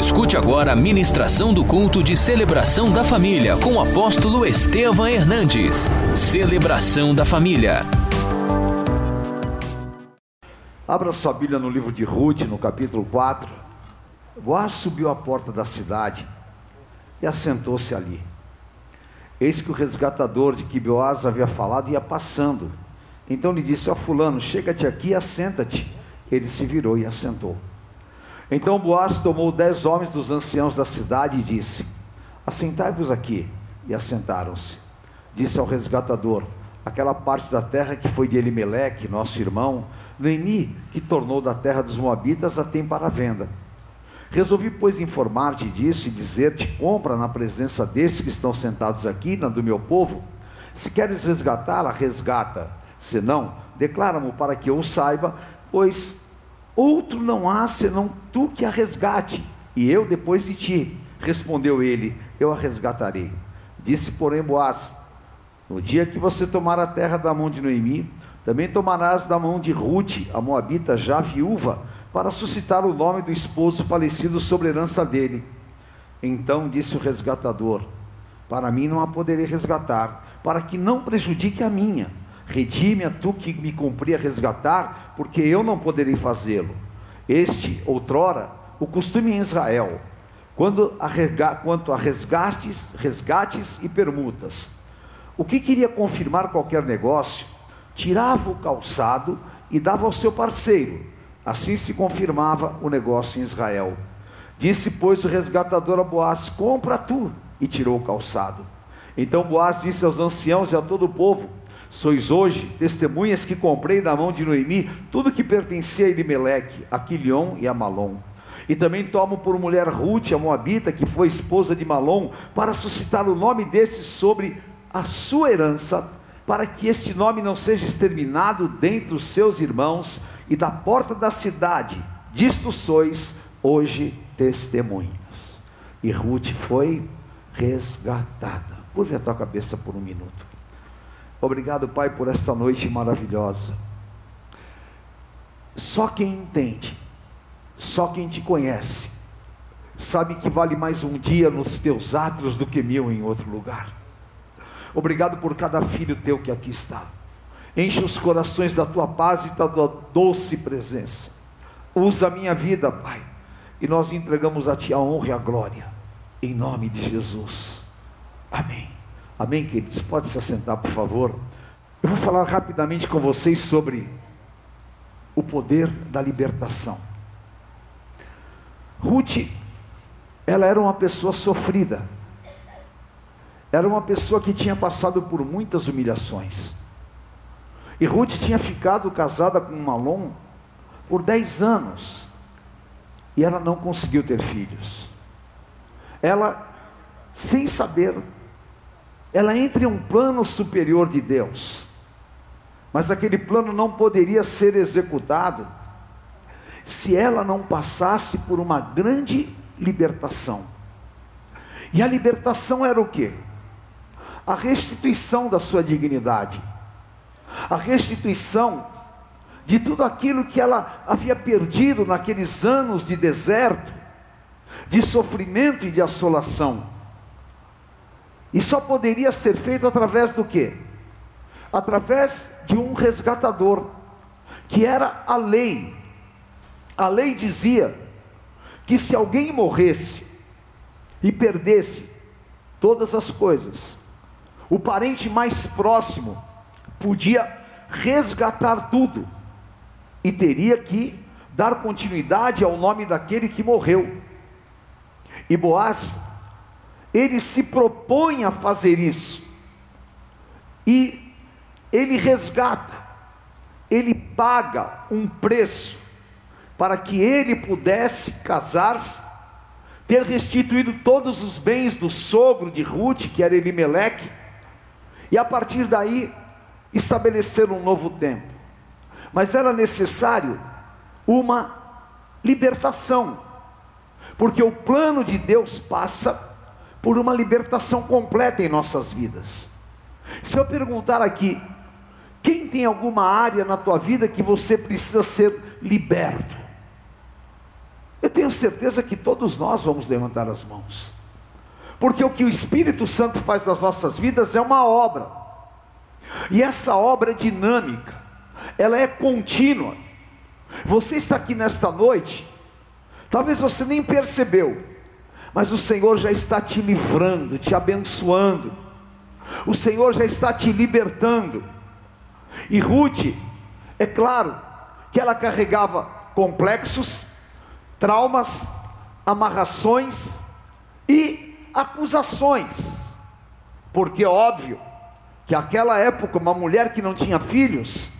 Escute agora a ministração do culto de celebração da família com o apóstolo Estevam Hernandes. Celebração da família. Abra sua Bíblia no livro de Ruth, no capítulo 4. Boaz subiu à porta da cidade e assentou-se ali. Eis que o resgatador de que Boaz havia falado ia passando. Então lhe disse: Ó Fulano, chega-te aqui e assenta-te. Ele se virou e assentou. Então Boaz tomou dez homens dos anciãos da cidade e disse: Assentai-vos aqui. E assentaram-se. Disse ao resgatador: Aquela parte da terra que foi de Elimeleque, nosso irmão, Noemi, que tornou da terra dos Moabitas, a tem para venda. Resolvi, pois, informar-te disso e dizer-te: compra na presença desses que estão sentados aqui, na do meu povo. Se queres resgatá-la, resgata. Se não, declara-mo para que eu saiba, pois outro não há senão tu que a resgate, e eu depois de ti. Respondeu ele: Eu a resgatarei. Disse, porém, Boaz: No dia que você tomar a terra da mão de Noemi, também tomarás da mão de Ruth, a moabita já viúva para suscitar o nome do esposo falecido sobre a herança dele. Então disse o resgatador: Para mim não a poderei resgatar, para que não prejudique a minha. Redime a tu que me cumpria resgatar, porque eu não poderei fazê-lo. Este, outrora, o costume em Israel, quando a, quanto a resgates, resgates e permutas. O que queria confirmar qualquer negócio, tirava o calçado e dava ao seu parceiro, Assim se confirmava o negócio em Israel. Disse, pois, o resgatador a Boaz: Compra tu, e tirou o calçado. Então Boaz disse aos anciãos e a todo o povo: Sois hoje testemunhas que comprei da mão de Noemi tudo que pertencia a Elimeleque, a Quilion e a Malom. E também tomo por mulher Ruth, a Moabita, que foi esposa de Malom, para suscitar o nome desse sobre a sua herança, para que este nome não seja exterminado dentre os seus irmãos, e da porta da cidade, disto sois hoje testemunhas. E Ruth foi resgatada. Curve a tua cabeça por um minuto. Obrigado, Pai, por esta noite maravilhosa. Só quem entende, só quem te conhece, sabe que vale mais um dia nos teus átrios do que mil em outro lugar. Obrigado por cada filho teu que aqui está. Enche os corações da tua paz e da tua doce presença. Usa a minha vida, Pai. E nós entregamos a Ti a honra e a glória. Em nome de Jesus. Amém. Amém, queridos. Pode se assentar, por favor. Eu vou falar rapidamente com vocês sobre o poder da libertação. Ruth, ela era uma pessoa sofrida. Era uma pessoa que tinha passado por muitas humilhações. E Ruth tinha ficado casada com Malom por 10 anos. E ela não conseguiu ter filhos. Ela, sem saber, ela entra em um plano superior de Deus. Mas aquele plano não poderia ser executado se ela não passasse por uma grande libertação. E a libertação era o que? A restituição da sua dignidade a restituição de tudo aquilo que ela havia perdido naqueles anos de deserto, de sofrimento e de assolação. E só poderia ser feito através do que? Através de um resgatador, que era a lei. A lei dizia que se alguém morresse e perdesse todas as coisas, o parente mais próximo podia resgatar tudo e teria que dar continuidade ao nome daquele que morreu. E Boaz, ele se propõe a fazer isso, e ele resgata, ele paga um preço para que ele pudesse casar-se, ter restituído todos os bens do sogro de Ruth, que era Elimeleque, e a partir daí estabelecer um novo tempo, mas era necessário uma libertação, porque o plano de Deus passa por uma libertação completa em nossas vidas. Se eu perguntar aqui, quem tem alguma área na tua vida que você precisa ser liberto? Eu tenho certeza que todos nós vamos levantar as mãos. Porque o que o Espírito Santo faz nas nossas vidas é uma obra. E essa obra é dinâmica, ela é contínua. Você está aqui nesta noite, talvez você nem percebeu, mas o Senhor já está te livrando, te abençoando. O Senhor já está te libertando. E Ruth, é claro que ela carregava complexos, traumas, amarrações e acusações. Porque é óbvio que aquela época uma mulher que não tinha filhos,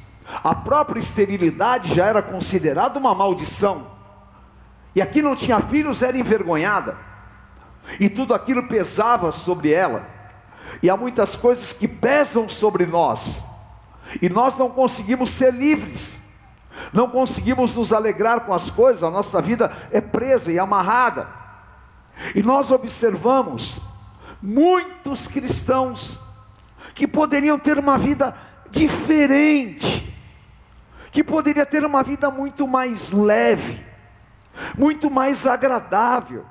a própria esterilidade já era considerada uma maldição. E aqui não tinha filhos, era envergonhada. E tudo aquilo pesava sobre ela. E há muitas coisas que pesam sobre nós. E nós não conseguimos ser livres. Não conseguimos nos alegrar com as coisas, a nossa vida é presa e amarrada. E nós observamos muitos cristãos que poderiam ter uma vida diferente, que poderia ter uma vida muito mais leve, muito mais agradável,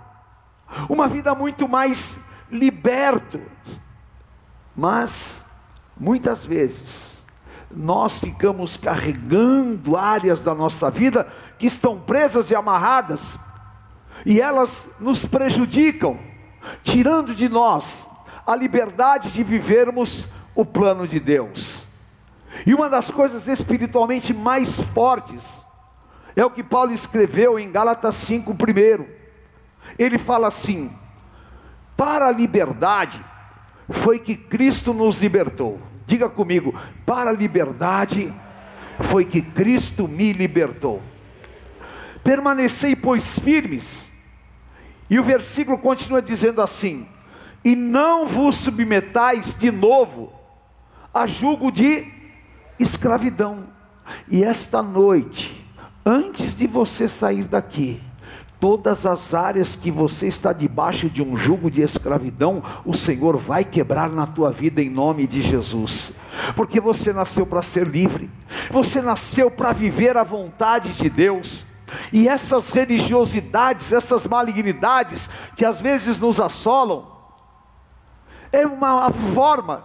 uma vida muito mais liberto. Mas muitas vezes nós ficamos carregando áreas da nossa vida que estão presas e amarradas, e elas nos prejudicam, tirando de nós a liberdade de vivermos o plano de Deus. E uma das coisas espiritualmente mais fortes é o que Paulo escreveu em Gálatas 5 primeiro. Ele fala assim: "Para a liberdade foi que Cristo nos libertou". Diga comigo: "Para a liberdade foi que Cristo me libertou". Permanecei pois firmes. E o versículo continua dizendo assim: "E não vos submetais de novo a julgo de escravidão. E esta noite, antes de você sair daqui, todas as áreas que você está debaixo de um jugo de escravidão, o Senhor vai quebrar na tua vida em nome de Jesus. Porque você nasceu para ser livre. Você nasceu para viver a vontade de Deus. E essas religiosidades, essas malignidades que às vezes nos assolam, é uma forma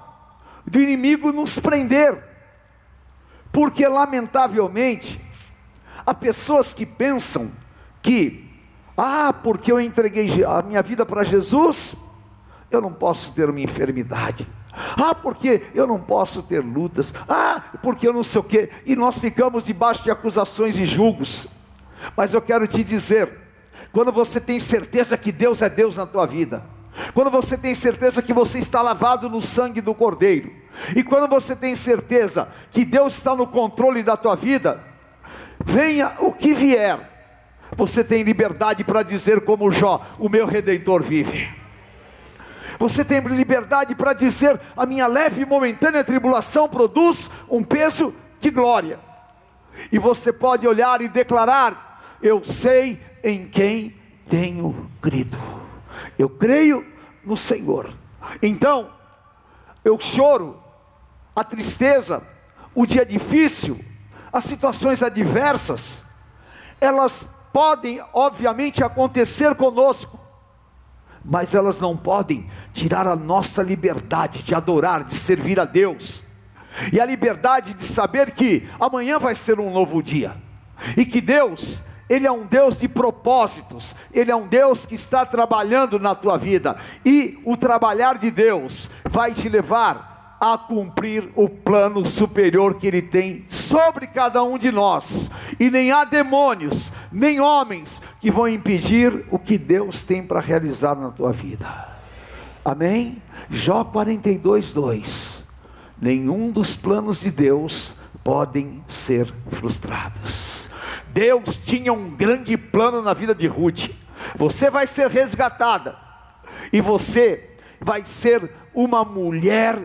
do inimigo nos prender, porque lamentavelmente há pessoas que pensam que, ah, porque eu entreguei a minha vida para Jesus, eu não posso ter uma enfermidade. Ah, porque eu não posso ter lutas. Ah, porque eu não sei o quê. E nós ficamos debaixo de acusações e julgos. Mas eu quero te dizer, quando você tem certeza que Deus é Deus na tua vida, quando você tem certeza que você está lavado no sangue do Cordeiro, e quando você tem certeza que Deus está no controle da tua vida, venha o que vier, você tem liberdade para dizer, como Jó: O meu redentor vive. Você tem liberdade para dizer: A minha leve e momentânea tribulação produz um peso de glória. E você pode olhar e declarar: Eu sei em quem tenho crido. Eu creio no Senhor. Então, eu choro a tristeza, o dia difícil, as situações adversas, elas podem, obviamente, acontecer conosco, mas elas não podem tirar a nossa liberdade de adorar, de servir a Deus, e a liberdade de saber que amanhã vai ser um novo dia, e que Deus ele é um Deus de propósitos, Ele é um Deus que está trabalhando na tua vida, e o trabalhar de Deus vai te levar a cumprir o plano superior que Ele tem sobre cada um de nós, e nem há demônios, nem homens que vão impedir o que Deus tem para realizar na tua vida. Amém? Jó 42, 2: Nenhum dos planos de Deus podem ser frustrados. Deus tinha um grande plano na vida de Ruth. Você vai ser resgatada, e você vai ser uma mulher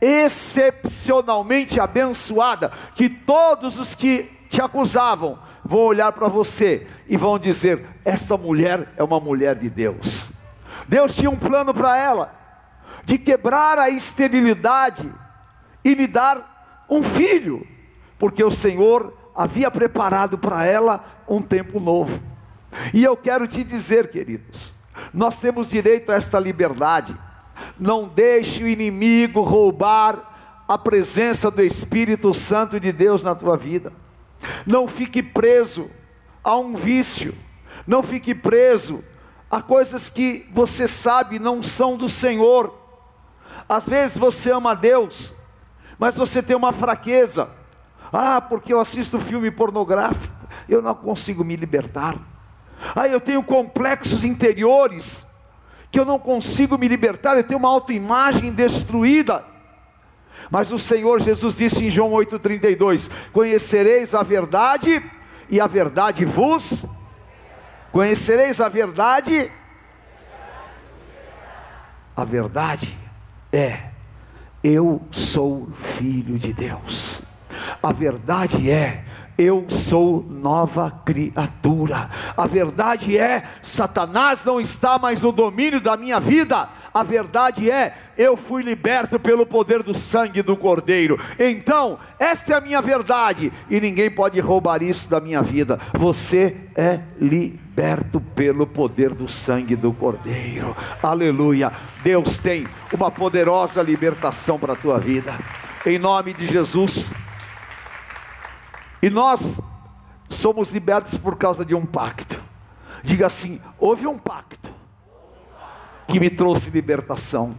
excepcionalmente abençoada, que todos os que te acusavam vão olhar para você e vão dizer: Esta mulher é uma mulher de Deus. Deus tinha um plano para ela, de quebrar a esterilidade e lhe dar um filho, porque o Senhor havia preparado para ela um tempo novo. E eu quero te dizer, queridos, nós temos direito a esta liberdade. Não deixe o inimigo roubar a presença do Espírito Santo de Deus na tua vida. Não fique preso a um vício. Não fique preso a coisas que você sabe não são do Senhor. Às vezes você ama Deus, mas você tem uma fraqueza. Ah, porque eu assisto filme pornográfico, eu não consigo me libertar. Ah, eu tenho complexos interiores que eu não consigo me libertar, eu tenho uma autoimagem destruída. Mas o Senhor Jesus disse em João 8,32: Conhecereis a verdade, e a verdade vos. Conhecereis a verdade. A verdade é: eu sou filho de Deus. A verdade é: eu sou nova criatura. A verdade é: Satanás não está mais no domínio da minha vida. A verdade é: eu fui liberto pelo poder do sangue do Cordeiro. Então, esta é a minha verdade e ninguém pode roubar isso da minha vida. Você é liberto pelo poder do sangue do Cordeiro. Aleluia. Deus tem uma poderosa libertação para a tua vida. Em nome de Jesus. E nós somos libertos por causa de um pacto. Diga assim: houve um pacto que me trouxe libertação.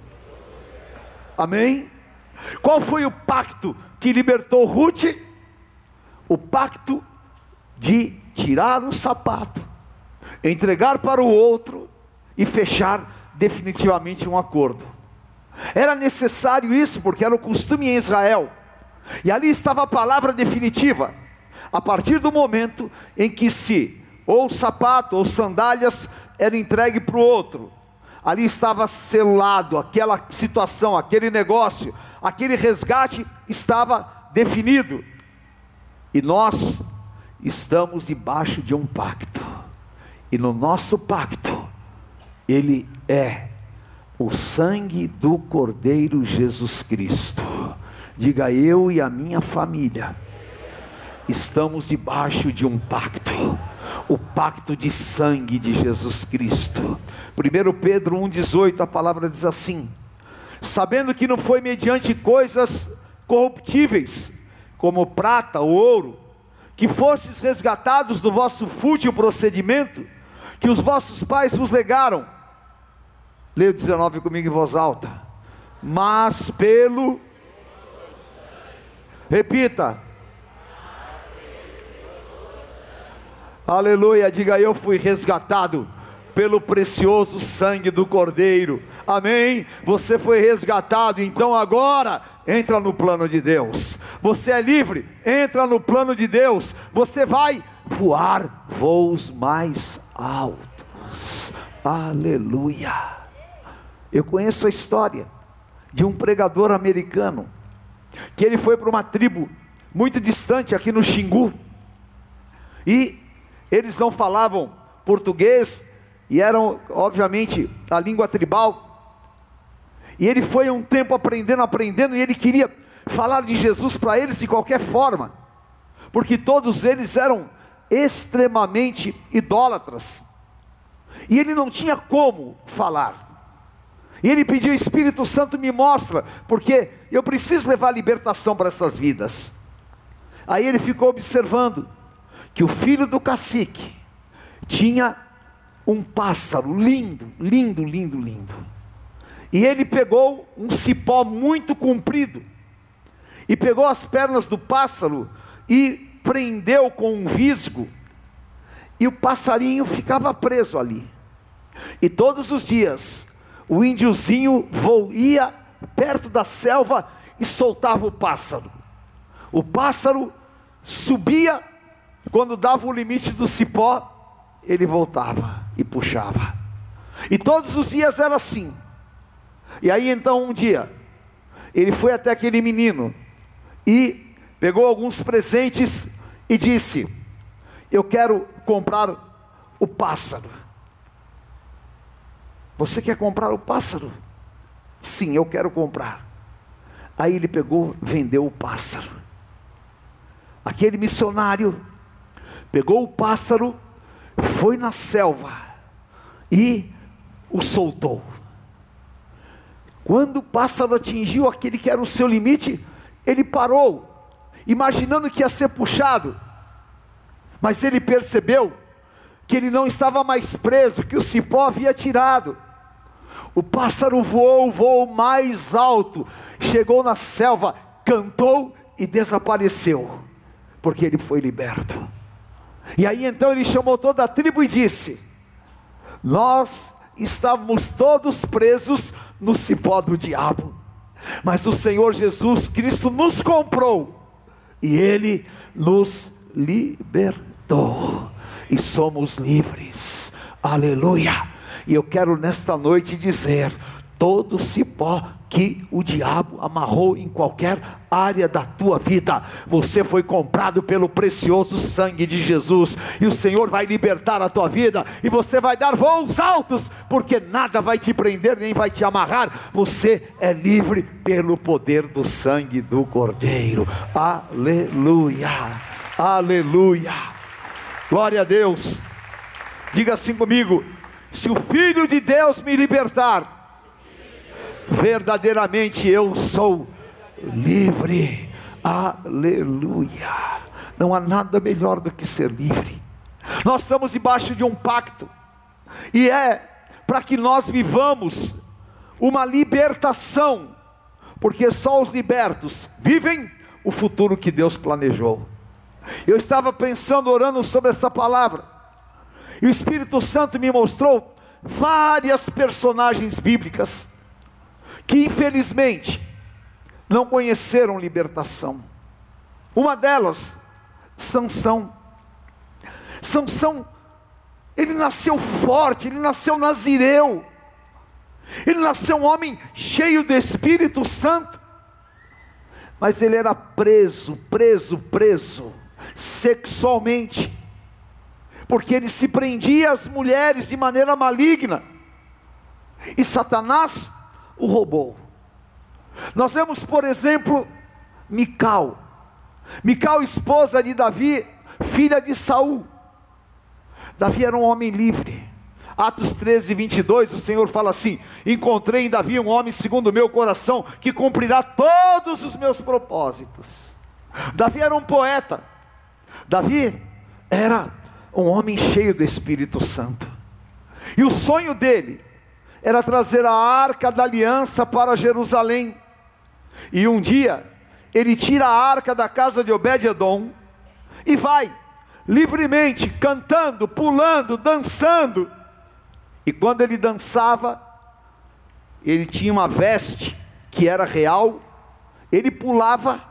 Amém? Qual foi o pacto que libertou Ruth? O pacto de tirar o sapato, entregar para o outro e fechar definitivamente um acordo. Era necessário isso porque era o costume em Israel. E ali estava a palavra definitiva a partir do momento em que se ou sapato ou sandálias era entregue para o outro, ali estava selado aquela situação, aquele negócio, aquele resgate estava definido. E nós estamos debaixo de um pacto. E no nosso pacto, ele é o sangue do Cordeiro Jesus Cristo. Diga eu e a minha família estamos debaixo de um pacto, o pacto de sangue de Jesus Cristo. 1 Pedro 1,18, a palavra diz assim: sabendo que não foi mediante coisas corruptíveis, como prata ou ouro, que fostes resgatados do vosso fútil procedimento, que os vossos pais vos legaram. Leia o 19 comigo em voz alta. Mas pelo. Repita Aleluia, diga eu fui resgatado pelo precioso sangue do Cordeiro. Amém? Você foi resgatado, então agora entra no plano de Deus. Você é livre, entra no plano de Deus. Você vai voar voos mais altos. Aleluia. Eu conheço a história de um pregador americano que ele foi para uma tribo muito distante aqui no Xingu. E eles não falavam português e eram, obviamente, a língua tribal. E ele foi um tempo aprendendo, aprendendo, e ele queria falar de Jesus para eles de qualquer forma, porque todos eles eram extremamente idólatras, e ele não tinha como falar. E ele pediu: Espírito Santo, me mostra, porque eu preciso levar libertação para essas vidas. Aí ele ficou observando, que o filho do cacique tinha um pássaro lindo, lindo, lindo, lindo. E ele pegou um cipó muito comprido e pegou as pernas do pássaro e prendeu com um visgo. E o passarinho ficava preso ali. E todos os dias o índiozinho ia perto da selva e soltava o pássaro. O pássaro subia quando dava o limite do cipó, ele voltava e puxava. E todos os dias era assim. E aí então um dia, ele foi até aquele menino e pegou alguns presentes e disse: Eu quero comprar o pássaro. Você quer comprar o pássaro? Sim, eu quero comprar. Aí ele pegou, vendeu o pássaro. Aquele missionário pegou o pássaro, foi na selva e o soltou. Quando o pássaro atingiu aquele que era o seu limite, ele parou, imaginando que ia ser puxado, mas ele percebeu que ele não estava mais preso, que o cipó havia tirado. O pássaro voou, voou mais alto, chegou na selva, cantou e desapareceu, porque ele foi liberto. E aí então ele chamou toda a tribo e disse: Nós estávamos todos presos no cipó do diabo, mas o Senhor Jesus Cristo nos comprou e ele nos libertou, e somos livres, aleluia. E eu quero nesta noite dizer: todo cipó que o diabo amarrou em qualquer área da tua vida. Você foi comprado pelo precioso sangue de Jesus, e o Senhor vai libertar a tua vida, e você vai dar voos altos, porque nada vai te prender nem vai te amarrar. Você é livre pelo poder do sangue do Cordeiro. Aleluia! Aleluia! Glória a Deus. Diga assim comigo: se o Filho de Deus me libertar, verdadeiramente eu sou livre. Aleluia. Não há nada melhor do que ser livre. Nós estamos debaixo de um pacto, e é para que nós vivamos uma libertação, porque só os libertos vivem o futuro que Deus planejou. Eu estava pensando, orando sobre essa palavra, e o Espírito Santo me mostrou várias personagens bíblicas que infelizmente não conheceram libertação. Uma delas, Sansão. Sansão, ele nasceu forte, ele nasceu nazireu. Ele nasceu um homem cheio do Espírito Santo. Mas ele era preso, preso, preso sexualmente. Porque ele se prendia às mulheres de maneira maligna. E Satanás o roubou. Nós vemos, por exemplo, Mical. Mical, esposa de Davi, filha de Saul. Davi era um homem livre. Atos 13, 22, o Senhor fala assim: Encontrei em Davi um homem segundo o meu coração, que cumprirá todos os meus propósitos. Davi era um poeta. Davi era um homem cheio do Espírito Santo. E o sonho dele era trazer a arca da aliança para Jerusalém. E um dia, ele tira a arca da casa de Obed-Edom e vai livremente cantando, pulando, dançando. E quando ele dançava, ele tinha uma veste que era real, ele pulava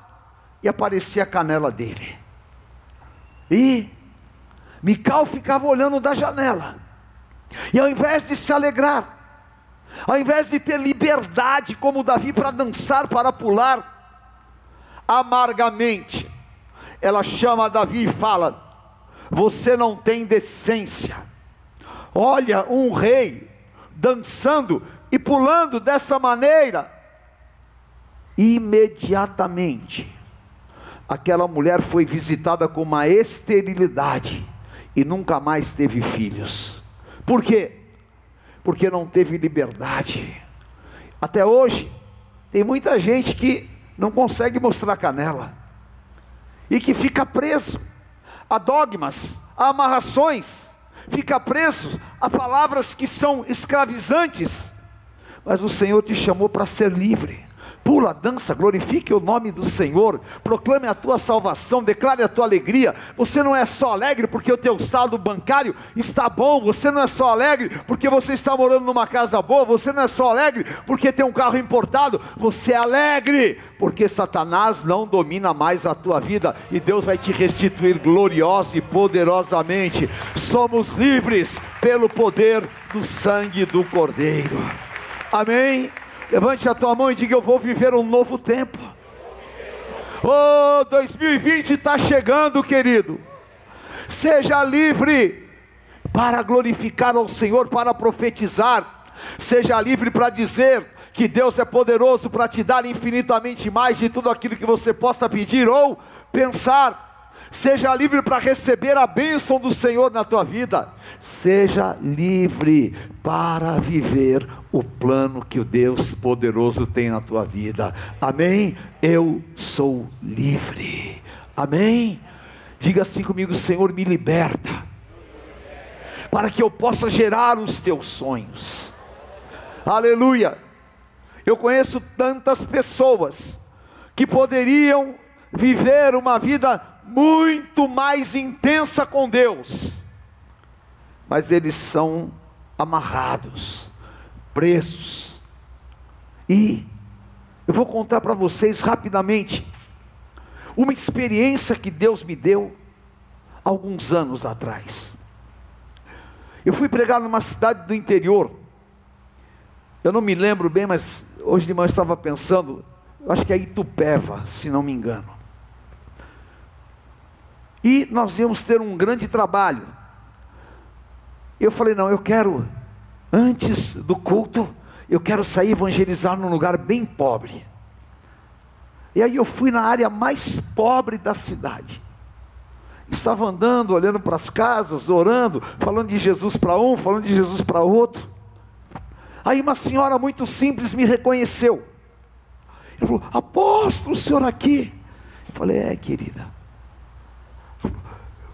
e aparecia a canela dele. E Mical ficava olhando da janela. E ao invés de se alegrar, ao invés de ter liberdade como Davi para dançar, para pular, amargamente, ela chama Davi e fala: Você não tem decência. Olha, um rei dançando e pulando dessa maneira. Imediatamente, aquela mulher foi visitada com uma esterilidade e nunca mais teve filhos. Por quê? Porque não teve liberdade. Até hoje, tem muita gente que não consegue mostrar canela e que fica preso a dogmas, a amarrações, fica preso a palavras que são escravizantes. Mas o Senhor te chamou para ser livre pula, dança, glorifique o nome do Senhor, proclame a tua salvação, declare a tua alegria. Você não é só alegre porque o teu saldo bancário está bom, você não é só alegre porque você está morando numa casa boa, você não é só alegre porque tem um carro importado, você é alegre porque Satanás não domina mais a tua vida e Deus vai te restituir gloriosa e poderosamente. Somos livres pelo poder do sangue do Cordeiro. Amém. Levante a tua mão e diga: Eu vou viver um novo tempo. Oh, 2020 está chegando, querido. Seja livre para glorificar ao Senhor, para profetizar. Seja livre para dizer que Deus é poderoso para te dar infinitamente mais de tudo aquilo que você possa pedir ou pensar. Seja livre para receber a bênção do Senhor na tua vida. Seja livre para viver o plano que o Deus poderoso tem na tua vida. Amém? Eu sou livre. Amém? Diga assim comigo: Senhor, me liberta, para que eu possa gerar os teus sonhos. Aleluia. Eu conheço tantas pessoas que poderiam viver uma vida muito mais intensa com Deus, mas eles são amarrados, presos. E eu vou contar para vocês rapidamente uma experiência que Deus me deu alguns anos atrás. Eu fui pregar numa cidade do interior. Eu não me lembro bem, mas hoje de manhã eu estava pensando, eu acho que é Itupeva, se não me engano. E nós íamos ter um grande trabalho. Eu falei: não, eu quero, antes do culto, eu quero sair evangelizar num lugar bem pobre. E aí eu fui na área mais pobre da cidade. Estava andando, olhando para as casas, orando, falando de Jesus para um, falando de Jesus para outro. Aí uma senhora muito simples me reconheceu. Ela falou: Apóstolo, o senhor aqui? Eu falei: É, querida.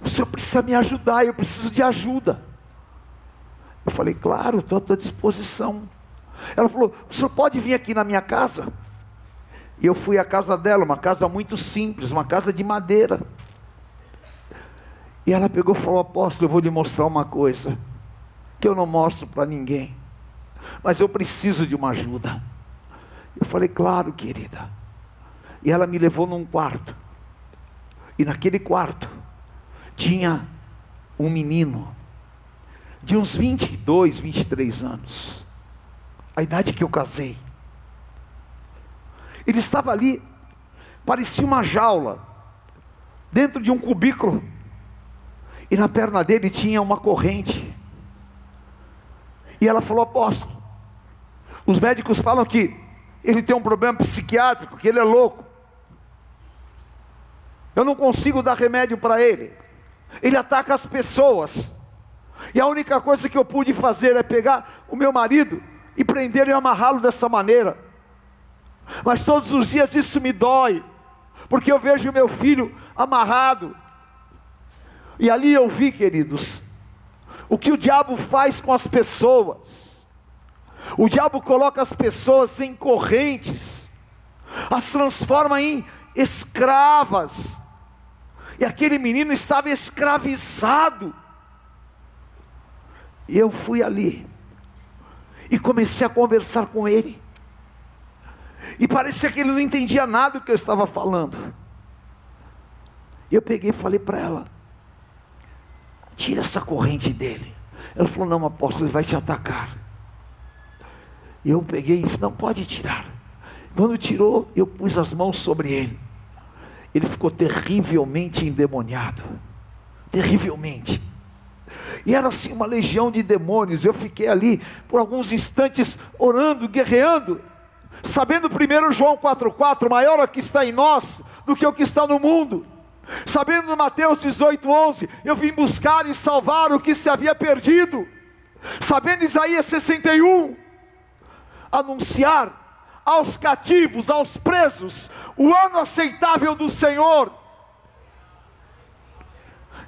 O senhor precisa me ajudar, eu preciso de ajuda. Eu falei, claro, estou à tua disposição. Ela falou, o senhor pode vir aqui na minha casa? E eu fui à casa dela, uma casa muito simples, uma casa de madeira. E ela pegou e falou: Apóstolo, eu vou lhe mostrar uma coisa que eu não mostro para ninguém, mas eu preciso de uma ajuda. Eu falei: Claro, querida. E ela me levou num quarto, e naquele quarto tinha um menino de uns 22, 23 anos, a idade que eu casei. Ele estava ali, parecia uma jaula, dentro de um cubículo, e na perna dele tinha uma corrente. E ela falou: Apóstolo, os médicos falam que ele tem um problema psiquiátrico, que ele é louco. Eu não consigo dar remédio para ele ele ataca as pessoas. E a única coisa que eu pude fazer é pegar o meu marido e prender e amarrá-lo dessa maneira. Mas todos os dias isso me dói, porque eu vejo meu filho amarrado. E ali eu vi, queridos, o que o diabo faz com as pessoas. O diabo coloca as pessoas em correntes, as transforma em escravas e aquele menino estava escravizado. E eu fui ali e comecei a conversar com ele. E parecia que ele não entendia nada do que eu estava falando. E eu peguei e falei para ela: tira essa corrente dele. Ela falou: não, apóstolo, ele vai te atacar. E eu peguei e falei: não, pode tirar. Quando tirou, eu pus as mãos sobre ele ele ficou terrivelmente endemoniado. Terrivelmente. E era assim uma legião de demônios. Eu fiquei ali por alguns instantes orando, guerreando, sabendo primeiro João 4,4: maior é o que está em nós do que o que está no mundo. Sabendo Mateus 18,11: eu vim buscar e salvar o que se havia perdido. Sabendo Isaías 61, anunciar aos cativos, aos presos, o ano aceitável do Senhor.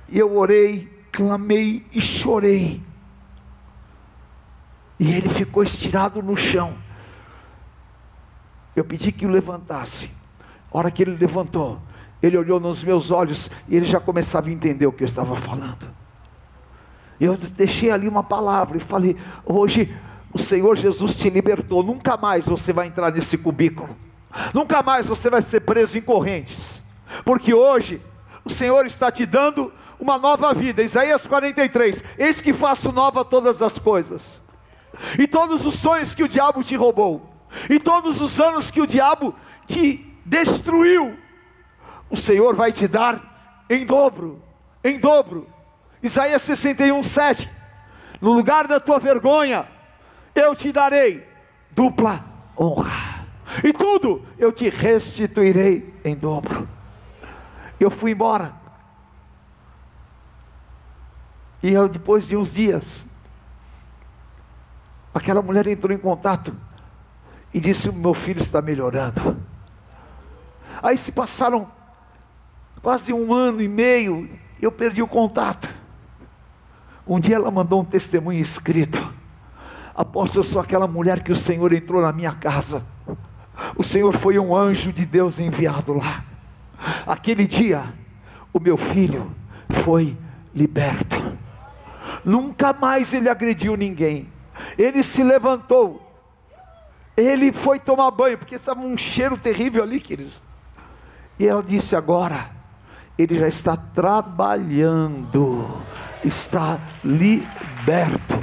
E eu orei, clamei e chorei. E ele ficou estirado no chão. Eu pedi que o levantasse. A hora que ele levantou, ele olhou nos meus olhos e ele já começava a entender o que eu estava falando. Eu deixei ali uma palavra e falei: hoje o Senhor Jesus te libertou, nunca mais você vai entrar nesse cubículo, nunca mais você vai ser preso em correntes, porque hoje o Senhor está te dando uma nova vida. Isaías 43: Eis que faço nova todas as coisas, e todos os sonhos que o diabo te roubou, e todos os anos que o diabo te destruiu, o Senhor vai te dar em dobro, em dobro. Isaías 61, 7. No lugar da tua vergonha, eu te darei dupla honra, e tudo eu te restituirei em dobro. Eu fui embora, E eu, depois de uns dias, aquela mulher entrou em contato e disse: Meu filho está melhorando. Aí se passaram quase um ano e meio, eu perdi o contato. Um dia ela mandou um testemunho escrito. Apóstolo, eu sou aquela mulher que o Senhor entrou na minha casa. O Senhor foi um anjo de Deus enviado lá. Aquele dia, o meu filho foi liberto. Nunca mais ele agrediu ninguém. Ele se levantou. Ele foi tomar banho, porque estava um cheiro terrível ali, queridos. E ela disse agora: ele já está trabalhando, está liberto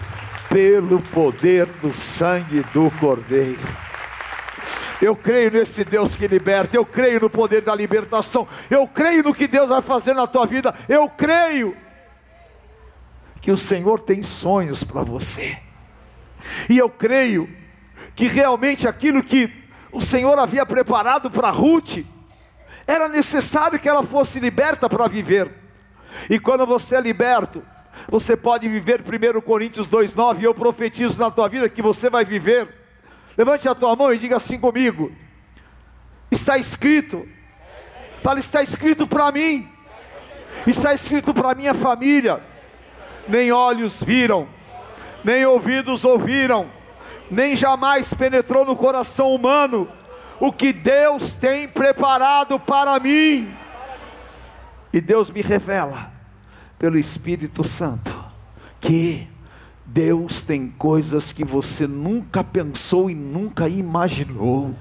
pelo poder do sangue do Cordeiro. Eu creio nesse Deus que liberta, eu creio no poder da libertação, eu creio no que Deus vai fazer na tua vida, eu creio que o Senhor tem sonhos para você, e eu creio que realmente aquilo que o Senhor havia preparado para Ruth, era necessário que ela fosse liberta para viver. E quando você é liberto, você pode viver 1 Coríntios 2,9, e eu profetizo na tua vida que você vai viver. Levante a tua mão e diga assim comigo: está escrito, fala, está escrito para mim, está escrito para minha família, nem olhos viram, nem ouvidos ouviram, nem jamais penetrou no coração humano o que Deus tem preparado para mim. E Deus me revela, pelo Espírito Santo, que Deus tem coisas que você nunca pensou e nunca imaginou.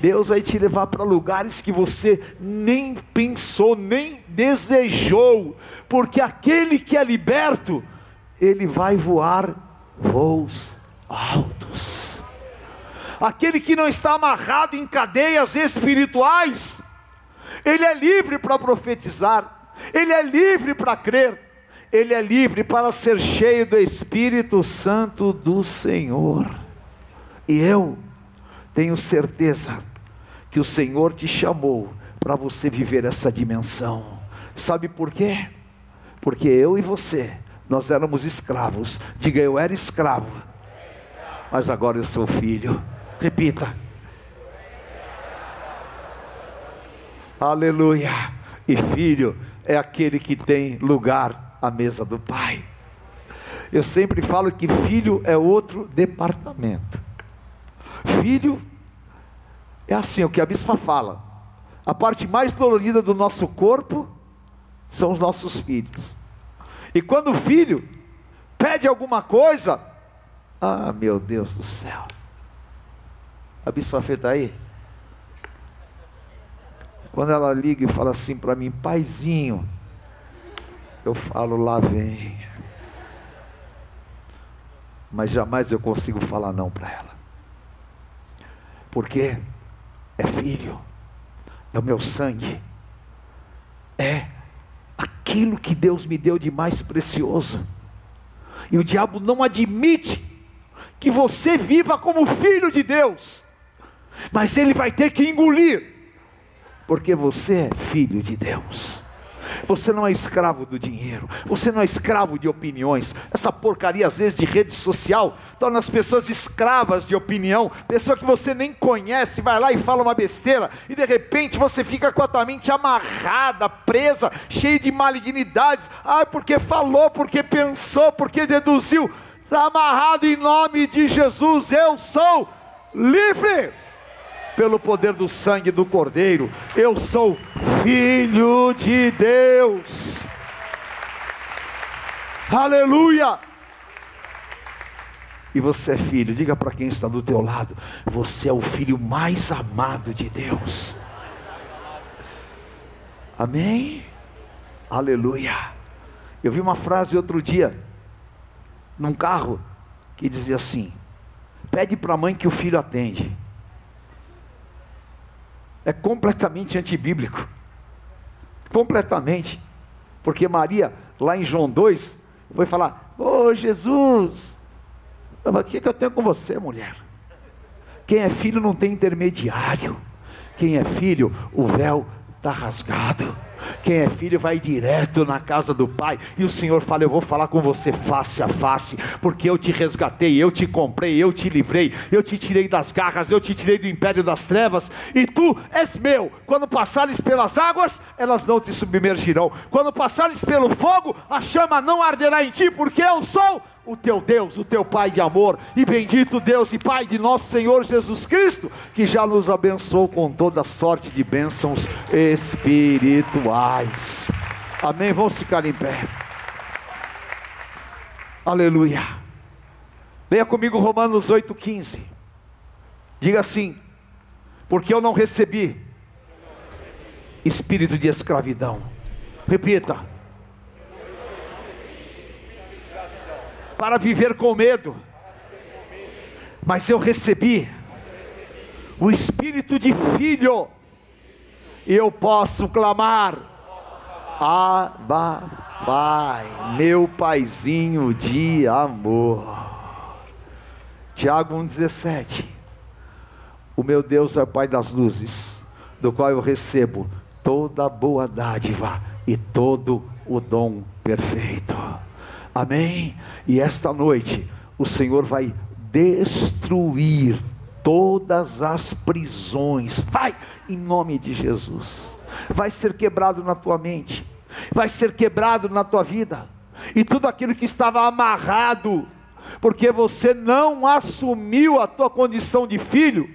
Deus vai te levar para lugares que você nem pensou, nem desejou, porque aquele que é liberto, ele vai voar voos altos aquele que não está amarrado em cadeias espirituais, ele é livre para profetizar, ele é livre para crer, ele é livre para ser cheio do Espírito Santo do Senhor. E eu tenho certeza que o Senhor te chamou para você viver essa dimensão. Sabe por quê? Porque eu e você, nós éramos escravos. Diga, eu era escravo, mas agora eu sou filho. Repita. Aleluia. E filho é aquele que tem lugar à mesa do pai. Eu sempre falo que filho é outro departamento. Filho é assim, o que a bispa fala. A parte mais dolorida do nosso corpo são os nossos filhos. E quando o filho pede alguma coisa, ah, meu Deus do céu. A bispa Fê está aí? Quando ela liga e fala assim para mim, paizinho, eu falo, lá vem. Mas jamais eu consigo falar não para ela. Porque é filho, é o meu sangue, é aquilo que Deus me deu de mais precioso. E o diabo não admite que você viva como filho de Deus mas ele vai ter que engolir, porque você é filho de Deus. Você não é escravo do dinheiro, você não é escravo de opiniões. Essa porcaria, às vezes, de rede social, torna as pessoas escravas de opinião. Pessoa que você nem conhece, vai lá e fala uma besteira, e de repente você fica com a tua mente amarrada, presa, cheia de malignidades. Ah, porque falou, porque pensou, porque deduziu. Está amarrado em nome de Jesus. Eu sou livre pelo poder do sangue do Cordeiro. Eu sou filho de Deus. Aleluia! E você é filho, diga para quem está do teu lado, você é o filho mais amado de Deus. Amém? Aleluia. Eu vi uma frase outro dia, num carro, que dizia assim: pede para a mãe que o filho atende é completamente antibíblico. Completamente. Porque Maria, lá em João 2, foi falar: Ô oh, Jesus, o que, que eu tenho com você, mulher? Quem é filho não tem intermediário. Quem é filho, o véu está rasgado. Quem é filho vai direto na casa do pai, e o Senhor fala: Eu vou falar com você face a face, porque eu te resgatei, eu te comprei, eu te livrei, eu te tirei das garras, eu te tirei do império das trevas, e tu és meu. Quando passares pelas águas, elas não te submergirão, quando passares pelo fogo, a chama não arderá em ti, porque eu sou o teu Deus, o teu Pai de amor, e bendito Deus e Pai de nosso Senhor Jesus Cristo, que já nos abençoou com toda sorte de bênçãos espirituais. Amém? Vamos ficar em pé. Aleluia. Leia comigo Romanos 8,15. Diga assim: porque eu não recebi espírito de escravidão. Repita para viver com medo. Mas eu recebi o espírito de filho, e eu posso clamar: Abba, Pai, meu paizinho de amor. Tiago 1,17. O meu Deus é o Pai das luzes, do qual eu recebo toda boa dádiva e todo o dom perfeito. Amém? E esta noite o Senhor vai destruir todas as prisões. Vai, em nome de Jesus. Vai ser quebrado na tua mente, vai ser quebrado na tua vida. E tudo aquilo que estava amarrado, porque você não assumiu a tua condição de filho,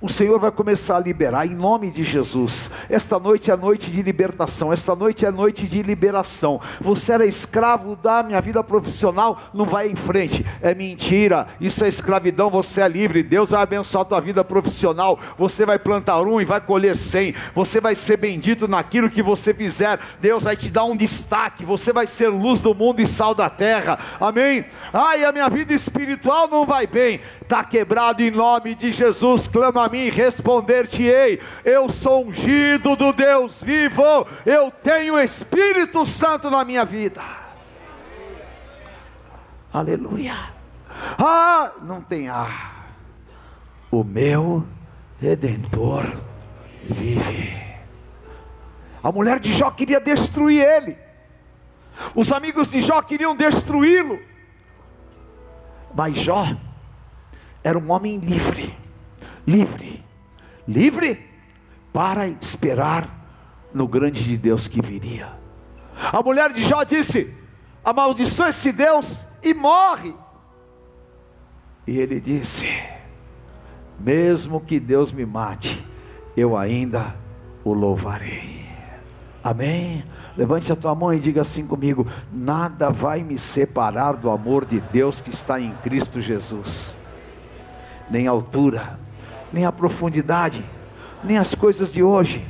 o Senhor vai começar a liberar em nome de Jesus. Esta noite é noite de libertação, esta noite é noite de liberação. Você era escravo da minha vida profissional, não vai em frente, é mentira, isso é escravidão, você é livre. Deus vai abençoar a tua vida profissional. Você vai plantar um e vai colher cem. Você vai ser bendito naquilo que você fizer. Deus vai te dar um destaque. Você vai ser luz do mundo e sal da terra. Amém? Ai, a minha vida espiritual não vai bem está quebrado em nome de Jesus. Clama a mim, responder-te-ei. Eu sou ungido do Deus vivo, eu tenho o Espírito Santo na minha vida. Aleluia. Ah, não tem ah. O meu redentor vive. A mulher de Jó queria destruir ele. Os amigos de Jó queriam destruí-lo. Mas Jó era um homem livre, livre, livre para esperar no grande de Deus que viria. A mulher de Jó disse: amaldiçoa esse Deus e morre. E ele disse: mesmo que Deus me mate, eu ainda o louvarei. Amém? Levante a tua mão e diga assim comigo: nada vai me separar do amor de Deus que está em Cristo Jesus nem a altura, nem a profundidade, nem as coisas de hoje,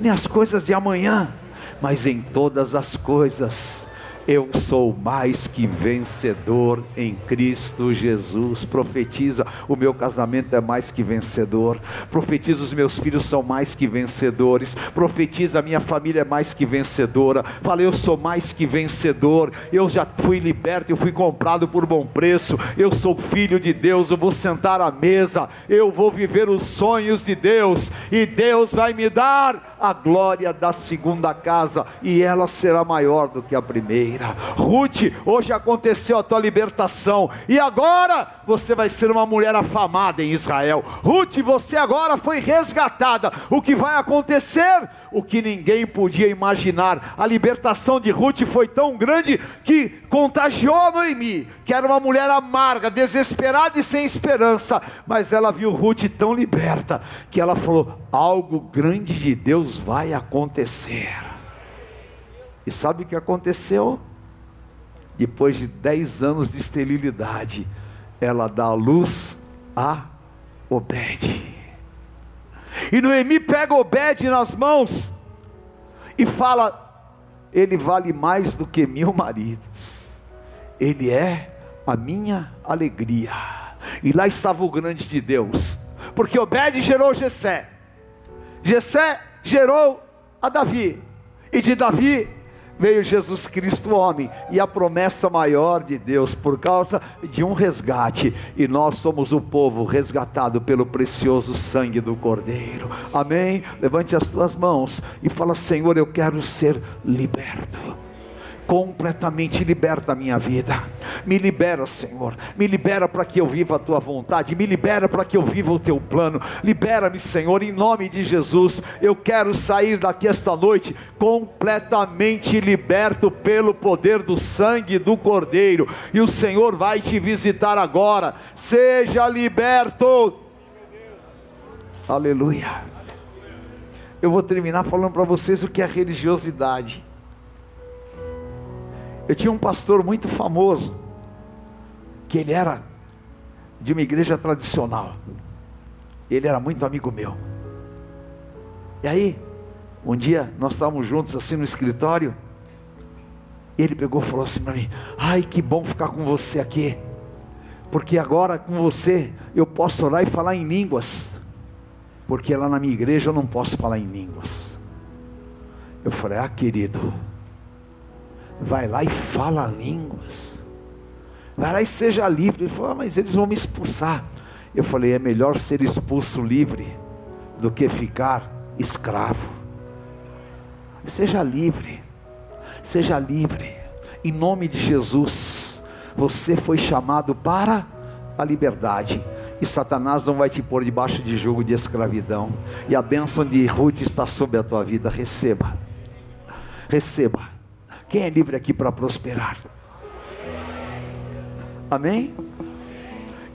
nem as coisas de amanhã, mas em todas as coisas eu sou mais que vencedor em Cristo Jesus. Profetiza: o meu casamento é mais que vencedor. Profetiza: os meus filhos são mais que vencedores. Profetiza: a minha família é mais que vencedora. Fala: eu sou mais que vencedor. Eu já fui liberto, eu fui comprado por bom preço. Eu sou filho de Deus. Eu vou sentar à mesa. Eu vou viver os sonhos de Deus. E Deus vai me dar a glória da segunda casa. E ela será maior do que a primeira. Ruth, hoje aconteceu a tua libertação, e agora você vai ser uma mulher afamada em Israel. Ruth, você agora foi resgatada. O que vai acontecer? O que ninguém podia imaginar. A libertação de Ruth foi tão grande que contagiou Noemi, que era uma mulher amarga, desesperada e sem esperança, mas ela viu Ruth tão liberta que ela falou: algo grande de Deus vai acontecer. E sabe o que aconteceu? Depois de dez anos de esterilidade, ela dá a luz a Obed. E Noemi pega Obed nas mãos e fala: Ele vale mais do que mil maridos, ele é a minha alegria. E lá estava o grande de Deus, porque Obed gerou Jessé, Jessé gerou a Davi, e de Davi veio Jesus Cristo homem e a promessa maior de Deus por causa de um resgate e nós somos o povo resgatado pelo precioso sangue do Cordeiro. Amém. Levante as tuas mãos e fala: Senhor, eu quero ser liberto completamente liberta a minha vida. Me libera, Senhor. Me libera para que eu viva a tua vontade. Me libera para que eu viva o teu plano. Libera-me, Senhor, em nome de Jesus. Eu quero sair daqui esta noite completamente liberto pelo poder do sangue do Cordeiro. E o Senhor vai te visitar agora. Seja liberto. Aleluia. Eu vou terminar falando para vocês o que é religiosidade. Eu tinha um pastor muito famoso, que ele era de uma igreja tradicional. Ele era muito amigo meu. E aí, um dia nós estávamos juntos assim no escritório, e ele pegou e falou assim para mim: Ai, que bom ficar com você aqui, porque agora com você eu posso orar e falar em línguas, porque lá na minha igreja eu não posso falar em línguas. Eu falei: Ah, querido, vai lá e fala línguas. Vai lá e seja livre. Ele falou, ah, mas eles vão me expulsar. Eu falei, é melhor ser expulso livre do que ficar escravo. Seja livre, seja livre, em nome de Jesus. Você foi chamado para a liberdade, e Satanás não vai te pôr debaixo de jogo de escravidão, e a bênção de Ruth está sobre a tua vida. Receba, receba. Quem é livre aqui para prosperar? Amém?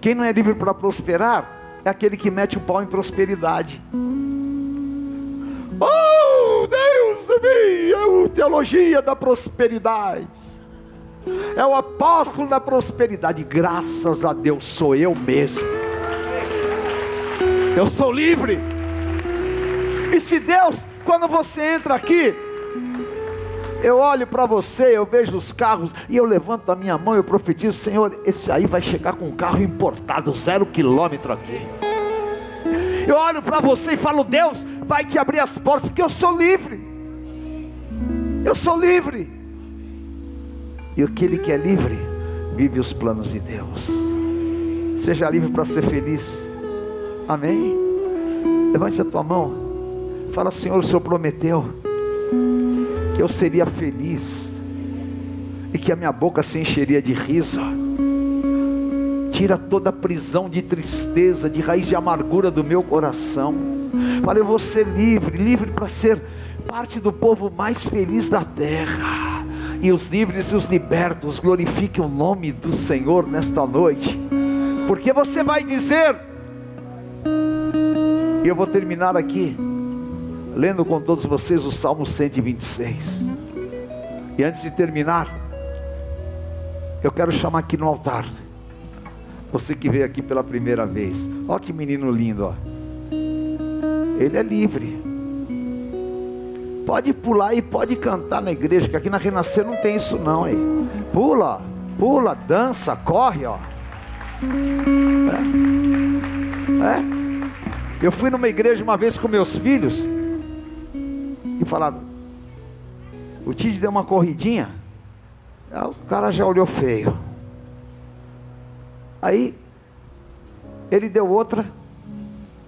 Quem não é livre para prosperar é aquele que mete o pau em prosperidade. Oh, Deus é a teologia da prosperidade. É o apóstolo da prosperidade. Graças a Deus sou eu mesmo. Eu sou livre. E se Deus, quando você entra aqui, eu olho para você, eu vejo os carros e eu levanto a minha mão e eu profetizo: Senhor, esse aí vai chegar com um carro importado, zero quilômetro aqui. Eu olho para você e falo: Deus vai te abrir as portas, porque eu sou livre. Eu sou livre. E aquele que é livre, vive os planos de Deus. Seja livre para ser feliz. Amém? Levante a tua mão. Fala, Senhor, o Senhor prometeu eu seria feliz e que a minha boca se encheria de riso. Tira toda a prisão de tristeza, de raiz de amargura do meu coração. Falei, eu vou ser livre, livre para ser parte do povo mais feliz da terra. E os livres e os libertos glorifiquem o nome do Senhor nesta noite, porque você vai dizer, e eu vou terminar aqui lendo com todos vocês o Salmo 126. E antes de terminar, eu quero chamar aqui no altar. Você que veio aqui pela primeira vez. Olha que menino lindo, ó. Ele é livre. Pode pular e pode cantar na igreja, que aqui na Renascer não tem isso não, aí. Pula, pula, dança, corre, ó. É. é. Eu fui numa igreja uma vez com meus filhos e falaram: o Tite deu uma corridinha, o cara já olhou feio. Aí ele deu outra,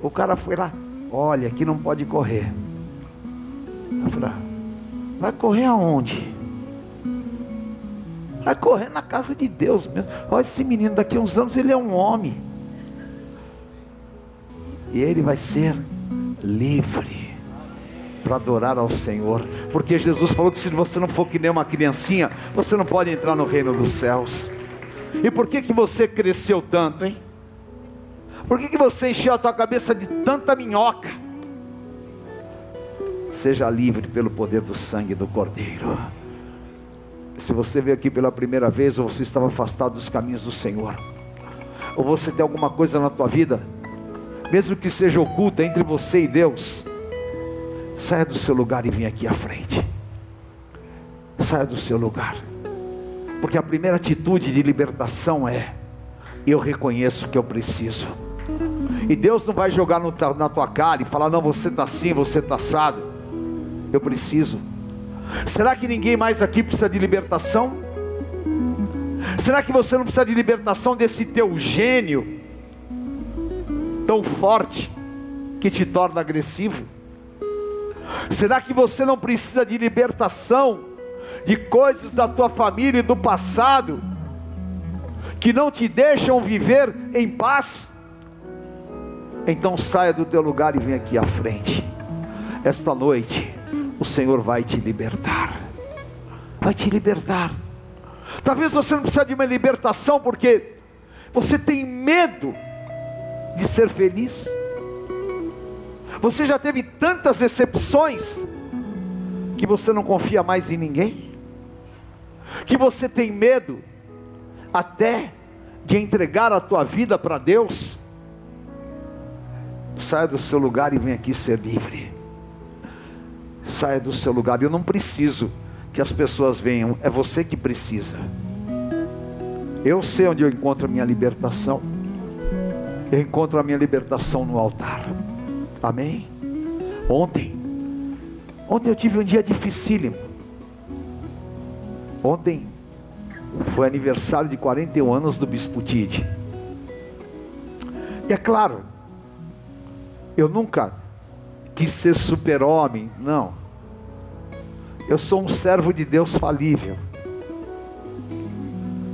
o cara foi lá, olha, aqui não pode correr. Eu falei, ah, vai correr aonde? Vai correr na casa de Deus mesmo. Olha esse menino, daqui a uns anos ele é um homem. E ele vai ser livre para adorar ao Senhor, porque Jesus falou que se você não for que nem uma criancinha, você não pode entrar no reino dos céus. E por que que você cresceu tanto, hein? Por que que você encheu a tua cabeça de tanta minhoca? Seja livre pelo poder do sangue do Cordeiro. Se você veio aqui pela primeira vez, ou você estava afastado dos caminhos do Senhor, ou você tem alguma coisa na tua vida, mesmo que seja oculta entre você e Deus, Saia do seu lugar e venha aqui à frente. Saia do seu lugar. Porque a primeira atitude de libertação é: eu reconheço que eu preciso. E Deus não vai jogar no, na tua cara e falar: não, você está assim, você está assado. Eu preciso. Será que ninguém mais aqui precisa de libertação? Será que você não precisa de libertação desse teu gênio tão forte que te torna agressivo? Será que você não precisa de libertação de coisas da tua família e do passado que não te deixam viver em paz? Então saia do teu lugar e vem aqui à frente. Esta noite o Senhor vai te libertar. Vai te libertar. Talvez você não precise de uma libertação porque você tem medo de ser feliz. Você já teve tantas decepções que você não confia mais em ninguém, que você tem medo até de entregar a tua vida para Deus. Saia do seu lugar e vem aqui ser livre. Saia do seu lugar. Eu não preciso que as pessoas venham, é você que precisa. Eu sei onde eu encontro a minha libertação. Eu encontro a minha libertação no altar. Amém? Ontem, ontem eu tive um dia dificílimo. Ontem foi aniversário de 41 anos do Bispo Tide. E é claro, eu nunca quis ser super-homem, não. Eu sou um servo de Deus falível.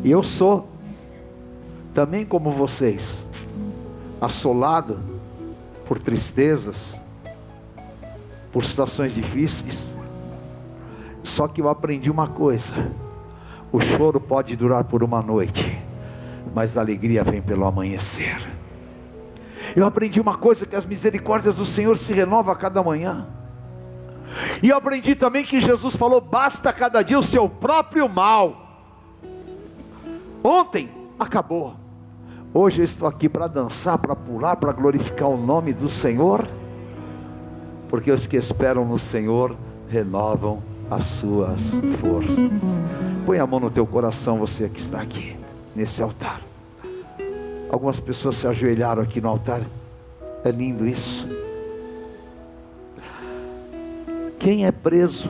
E eu sou, também como vocês, assolado por tristezas, por situações difíceis. Só que eu aprendi uma coisa: o choro pode durar por uma noite, mas a alegria vem pelo amanhecer. Eu aprendi uma coisa: que as misericórdias do Senhor se renovam a cada manhã. E eu aprendi também que Jesus falou: basta cada dia o seu próprio mal. Ontem acabou. Hoje eu estou aqui para dançar, para pular, para glorificar o nome do Senhor. Porque os que esperam no Senhor renovam as suas forças. Põe a mão no teu coração, você que está aqui, nesse altar. Algumas pessoas se ajoelharam aqui no altar. É lindo isso. Quem é preso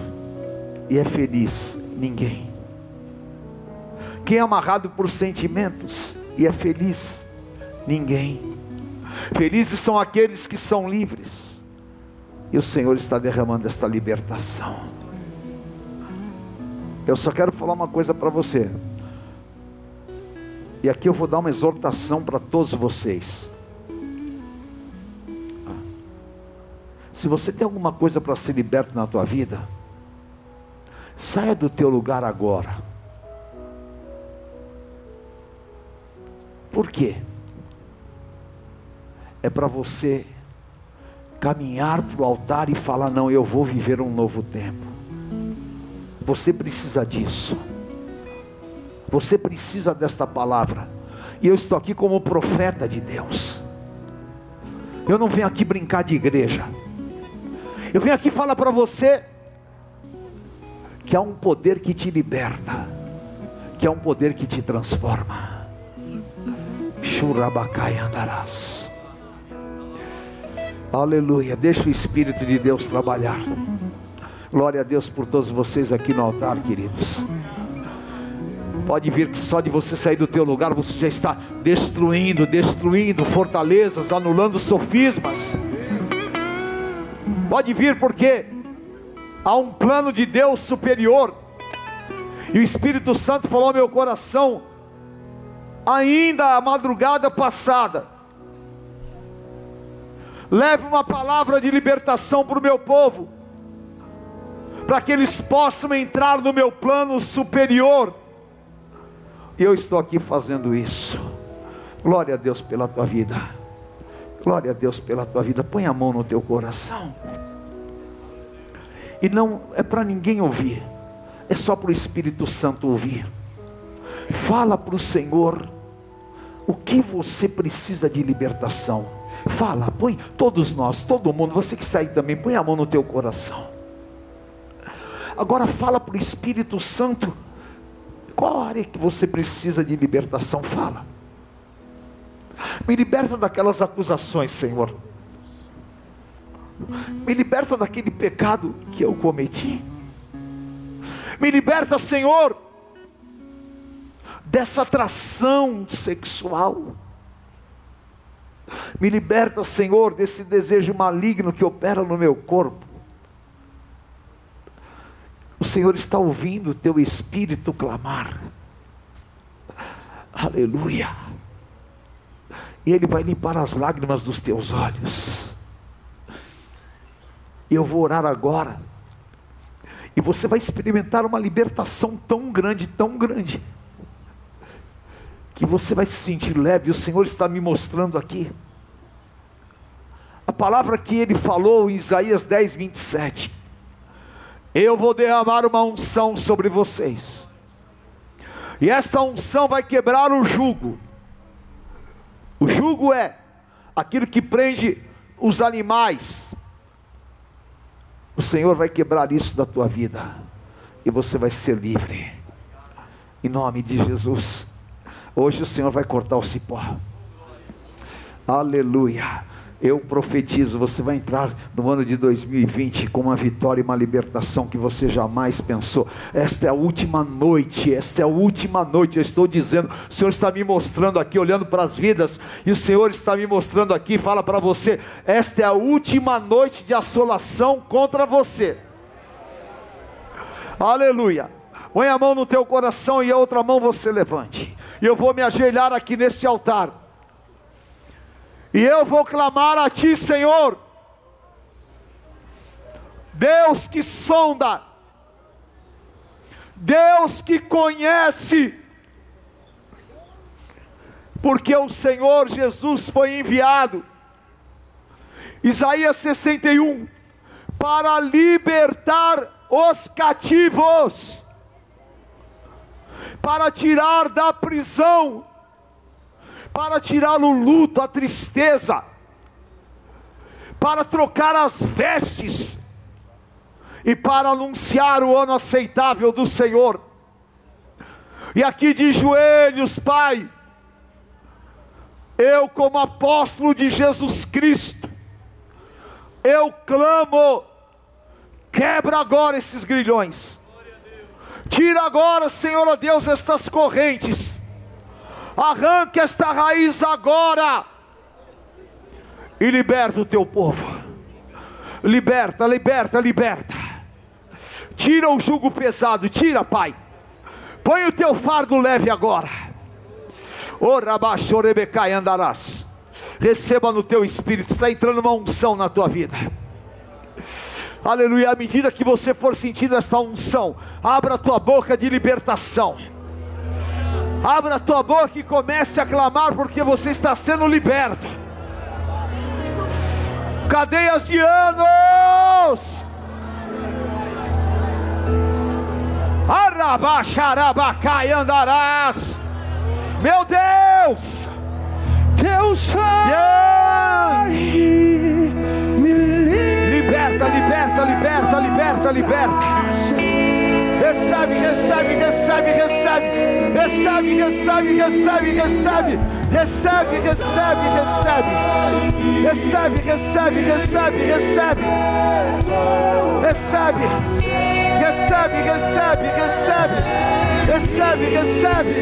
e é feliz? Ninguém. Quem é amarrado por sentimentos e é feliz? Ninguém. Felizes são aqueles que são livres. E o Senhor está derramando esta libertação. Eu só quero falar uma coisa para você. E aqui eu vou dar uma exortação para todos vocês. Se você tem alguma coisa para ser liberto na tua vida, saia do teu lugar agora. Por quê? É para você caminhar para o altar e falar: Não, eu vou viver um novo tempo. Você precisa disso. Você precisa desta palavra. E eu estou aqui como profeta de Deus. Eu não venho aqui brincar de igreja. Eu venho aqui falar para você que há um poder que te liberta, que há um poder que te transforma. Churabacai andarás. Aleluia. Deixa o Espírito de Deus trabalhar. Glória a Deus por todos vocês aqui no altar, queridos. Pode vir que só de você sair do teu lugar você já está destruindo, destruindo fortalezas, anulando sofismas. Pode vir porque há um plano de Deus superior. E o Espírito Santo falou ao meu coração, ainda a madrugada passada. Leve uma palavra de libertação para o meu povo, para que eles possam entrar no meu plano superior. E eu estou aqui fazendo isso. Glória a Deus pela tua vida. Glória a Deus pela tua vida. Põe a mão no teu coração. E não é para ninguém ouvir, é só para o Espírito Santo ouvir. Fala para o Senhor o que você precisa de libertação. Fala, põe todos nós, todo mundo, você que está aí também, põe a mão no teu coração. Agora fala para o Espírito Santo qual área que você precisa de libertação? Fala. Me liberta daquelas acusações, Senhor. Me liberta daquele pecado que eu cometi. Me liberta, Senhor, dessa atração sexual. Me liberta, Senhor, desse desejo maligno que opera no meu corpo. O Senhor está ouvindo o teu espírito clamar. Aleluia. E Ele vai limpar as lágrimas dos teus olhos. Eu vou orar agora. E você vai experimentar uma libertação tão grande, tão grande, que você vai se sentir leve. O Senhor está me mostrando aqui. A palavra que ele falou em Isaías 10, 27. Eu vou derramar uma unção sobre vocês, e esta unção vai quebrar o jugo. O jugo é aquilo que prende os animais. O Senhor vai quebrar isso da tua vida, e você vai ser livre, em nome de Jesus. Hoje o Senhor vai cortar o cipó, aleluia. Eu profetizo, você vai entrar no ano de 2020 com uma vitória e uma libertação que você jamais pensou. Esta é a última noite, esta é a última noite. Eu estou dizendo, o Senhor está me mostrando aqui, olhando para as vidas, e o Senhor está me mostrando aqui, fala para você: esta é a última noite de assolação contra você. Aleluia. Põe a mão no teu coração e a outra mão você levante. E eu vou me ajoelhar aqui neste altar. E eu vou clamar a Ti, Senhor. Deus que sonda, Deus que conhece, porque o Senhor Jesus foi enviado, Isaías 61, para libertar os cativos, para tirar da prisão para tirar o luto, a tristeza, para trocar as vestes e para anunciar o ano aceitável do Senhor. E aqui de joelhos, Pai, eu, como apóstolo de Jesus Cristo, eu clamo, quebra agora esses grilhões, tira agora, Senhor, ó Deus, estas correntes Arranque esta raiz agora e liberta o teu povo. Liberta, liberta, liberta. Tira o jugo pesado, tira, Pai. Põe o teu fardo leve agora. Orabachorebecai andarás. Receba no teu espírito, está entrando uma unção na tua vida. Aleluia. À medida que você for sentindo esta unção, abra a tua boca de libertação. Abra a tua boca e comece a clamar, porque você está sendo liberto. Cadeias de anos. Arabaxarabacai andarás. Meu Deus. Teu sangue me liberta, liberta, liberta, liberta, liberta. Recebe, recebe, recebe, recebe. Recebe, recebe, recebe, recebe. Recebe, recebe, recebe. Recebe, recebe, recebe, recebe. Recebe. Recebe, recebe, recebe. Recebe, recebe.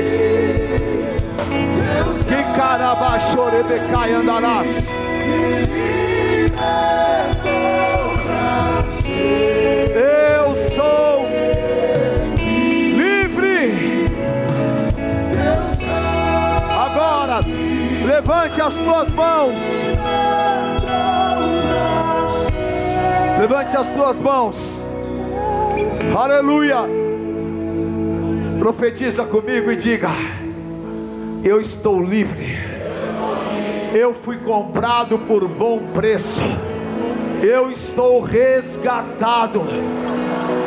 Que carabachorebecai andarás. As tuas mãos. Levante as tuas mãos. Aleluia. Profetiza comigo e diga: Eu estou livre. Eu fui comprado por bom preço. Eu estou resgatado.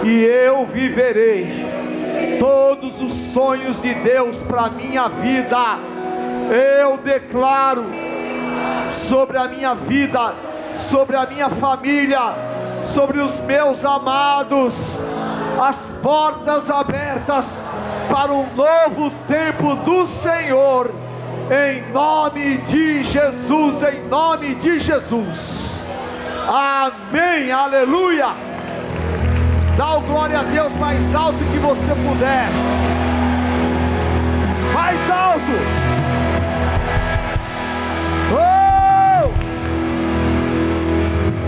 E eu viverei todos os sonhos de Deus para minha vida eu declaro sobre a minha vida, sobre a minha família, sobre os meus amados, as portas abertas para um novo tempo do Senhor, em nome de Jesus, em nome de Jesus. Amém, aleluia. Dá o glória a Deus mais alto que você puder. Mais alto.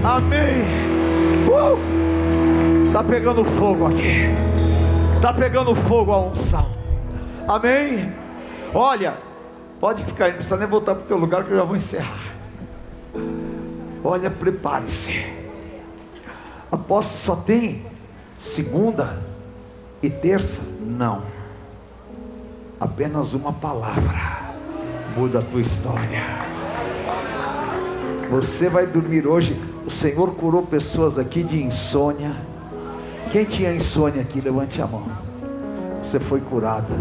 Amém. Uh! Tá pegando fogo aqui. Tá pegando fogo a unção. Amém. Olha, pode ficar aí, não precisa nem voltar para o teu lugar que eu já vou encerrar. Olha, prepare-se. Apóstolo só tem segunda e terça? Não. Apenas uma palavra muda a tua história. Você vai dormir hoje. O Senhor curou pessoas aqui de insônia. Quem tinha insônia aqui, levante a mão. Você foi curada.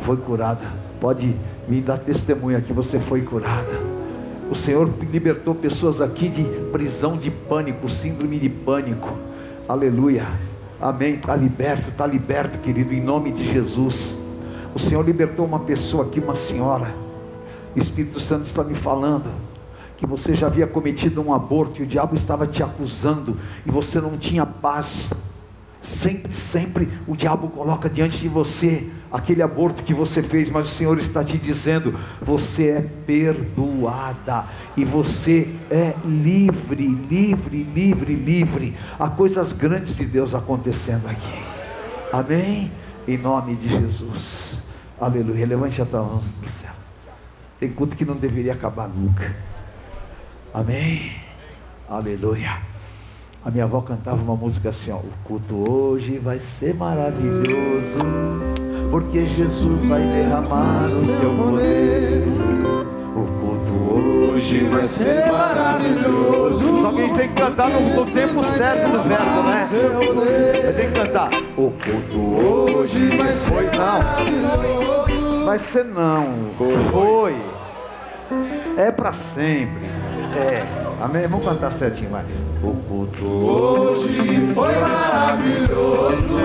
Foi curada. Pode vir dar testemunho aqui. Você foi curada. O Senhor libertou pessoas aqui de prisão de pânico, síndrome de pânico. Aleluia. Amém. Está liberto, está liberto, querido, em nome de Jesus. O Senhor libertou uma pessoa aqui, uma senhora. O Espírito Santo está me falando que você já havia cometido um aborto e o diabo estava te acusando e você não tinha paz. Sempre, sempre o diabo coloca diante de você aquele aborto que você fez, mas o Senhor está te dizendo: você é perdoada e você é livre, livre, livre, livre. Há coisas grandes de Deus acontecendo aqui. Amém? Em nome de Jesus. Aleluia. Levante a tua mão para céu. Tem culto que não deveria acabar nunca. Amém? Aleluia. A minha avó cantava uma música assim: ó, O culto hoje vai ser maravilhoso, porque Jesus vai derramar o seu poder. O culto hoje vai ser maravilhoso. Só que a gente tem que cantar no, no tempo certo do verbo, né? Tem que cantar. O culto hoje vai ser não. Vai ser não. Foi. É para sempre. É. Amém? Vamos cantar certinho, vai. O culto hoje foi maravilhoso,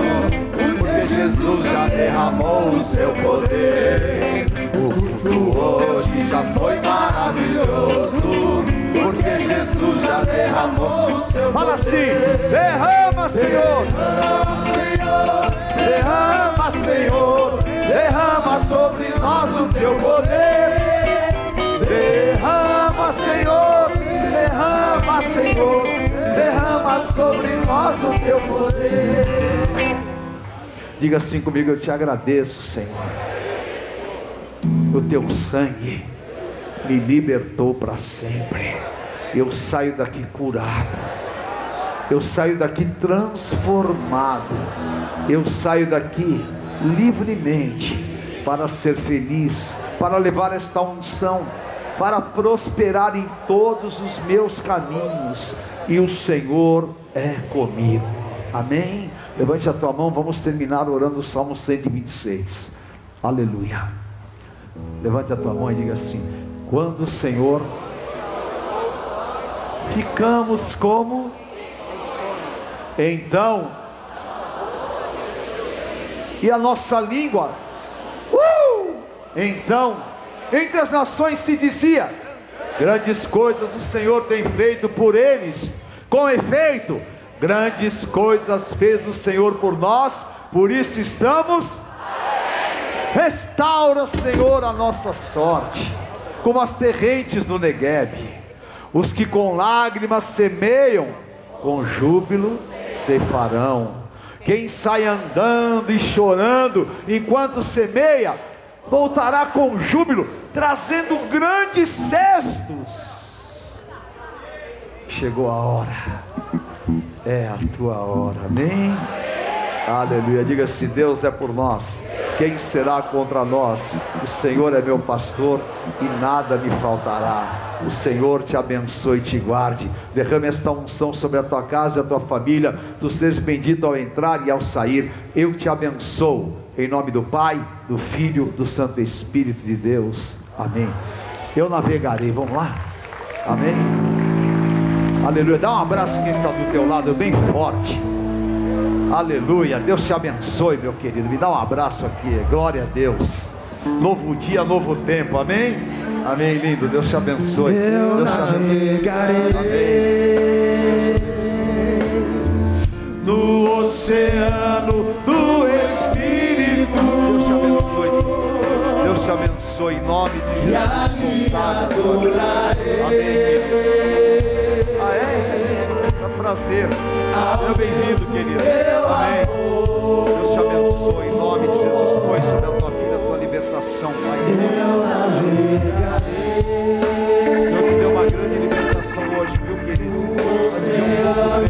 porque Jesus já derramou o seu poder. O culto hoje já foi maravilhoso, porque Jesus já derramou o seu poder. Fala assim: derrama, Senhor. Derrama, Senhor. Derrama, Senhor. Derrama sobre nós o teu poder. Derrama, Senhor Senhor, derrama sobre nós o teu poder. Diga assim comigo: Eu te agradeço, Senhor. O teu sangue me libertou para sempre. Eu saio daqui curado. Eu saio daqui transformado. Eu saio daqui livremente para ser feliz, para levar esta unção para prosperar em todos os meus caminhos, e o Senhor é comigo. Amém? Levante a tua mão, vamos terminar orando o Salmo 126. Aleluia. Levante a tua mão e diga assim: Quando o Senhor ficamos como então e a nossa língua uh, então entre as nações se dizia: Grandes coisas o Senhor tem feito por eles. Com efeito, grandes coisas fez o Senhor por nós, por isso estamos. Restaura, Senhor, a nossa sorte, como as terrentes do Negueb. Os que com lágrimas semeiam, com júbilo ceifarão. Quem sai andando e chorando enquanto semeia, voltará com júbilo, trazendo grandes cestos. Chegou a hora, é a tua hora, amém? Aleluia, diga se Deus é por nós, quem será contra nós? O Senhor é meu pastor e nada me faltará. O Senhor te abençoe e te guarde. Derrame esta unção sobre a tua casa e a tua família. Tu sejas bendito ao entrar e ao sair. Eu te abençoo. Em nome do Pai, do Filho, do Santo Espírito de Deus. Amém. Eu navegarei. Vamos lá? Amém. Aleluia. Dá um abraço quem está do teu lado, bem forte. Aleluia. Deus te abençoe, meu querido. Me dá um abraço aqui. Glória a Deus. Novo dia, novo tempo. Amém? Amém, lindo. Deus te abençoe. Eu Deus te abençoe. No oceano do Espírito. Deus te abençoe. Deus te abençoe. Em nome de Jesus, consagra. Amém prazer. Seja bem-vindo, querido. Amém. Deus te abençoe. Em nome de Jesus, põe sobre a tua filha a tua libertação, Pai. O Senhor te deu uma grande libertação hoje, viu, querido? Mas viu um pouco